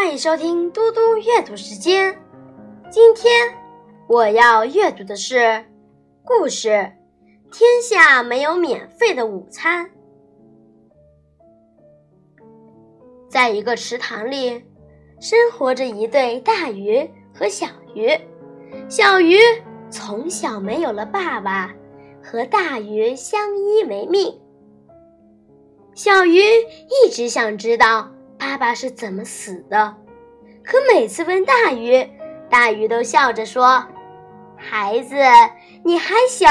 欢迎收听嘟嘟阅读时间。今天我要阅读的是故事《天下没有免费的午餐》。在一个池塘里，生活着一对大鱼和小鱼。小鱼从小没有了爸爸，和大鱼相依为命。小鱼一直想知道。爸爸是怎么死的？可每次问大鱼，大鱼都笑着说：“孩子，你还小，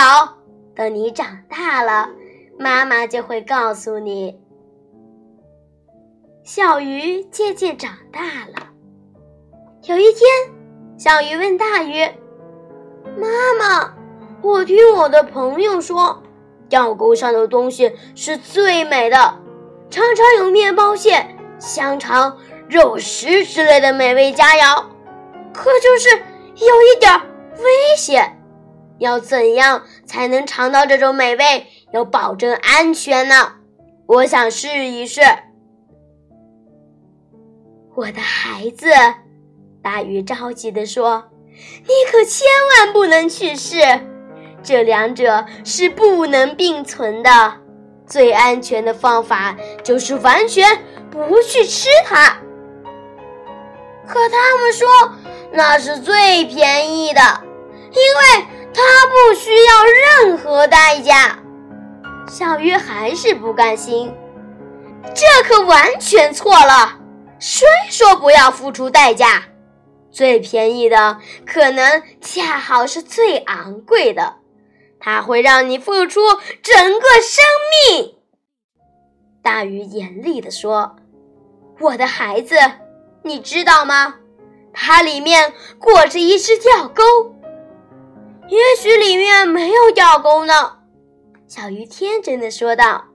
等你长大了，妈妈就会告诉你。”小鱼渐渐长大了。有一天，小鱼问大鱼：“妈妈，我听我的朋友说，钓钩上的东西是最美的，常常有面包屑。”香肠、肉食之类的美味佳肴，可就是有一点危险。要怎样才能尝到这种美味，又保证安全呢？我想试一试。我的孩子，大鱼着急地说：“你可千万不能去试，这两者是不能并存的。最安全的方法就是完全……”不去吃它，可他们说那是最便宜的，因为它不需要任何代价。小鱼还是不甘心，这可完全错了。谁说不要付出代价？最便宜的可能恰好是最昂贵的，它会让你付出整个生命。大鱼严厉地说。我的孩子，你知道吗？它里面裹着一只钓钩。也许里面没有钓钩呢。小鱼天真的说道：“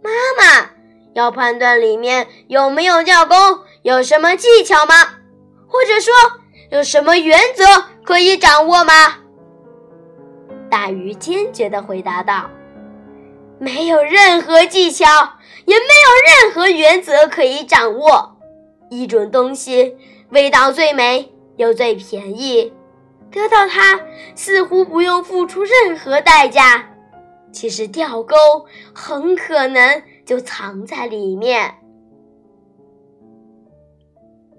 妈妈，要判断里面有没有钓钩，有什么技巧吗？或者说，有什么原则可以掌握吗？”大鱼坚决的回答道：“没有任何技巧。”也没有任何原则可以掌握。一种东西味道最美又最便宜，得到它似乎不用付出任何代价。其实钓钩很可能就藏在里面。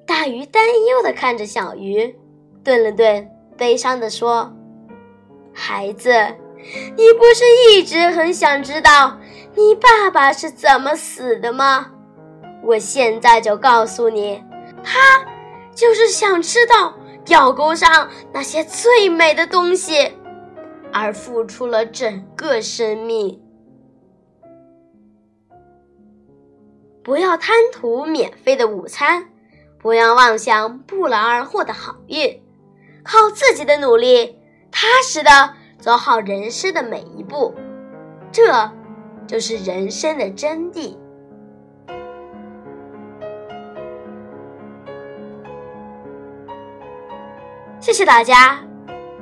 大鱼担忧的看着小鱼，顿了顿，悲伤的说：“孩子，你不是一直很想知道？”你爸爸是怎么死的吗？我现在就告诉你，他就是想吃到钓钩上那些最美的东西，而付出了整个生命。不要贪图免费的午餐，不要妄想不劳而获的好运，靠自己的努力，踏实的走好人生的每一步。这。就是人生的真谛。谢谢大家，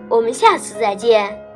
我们下次再见。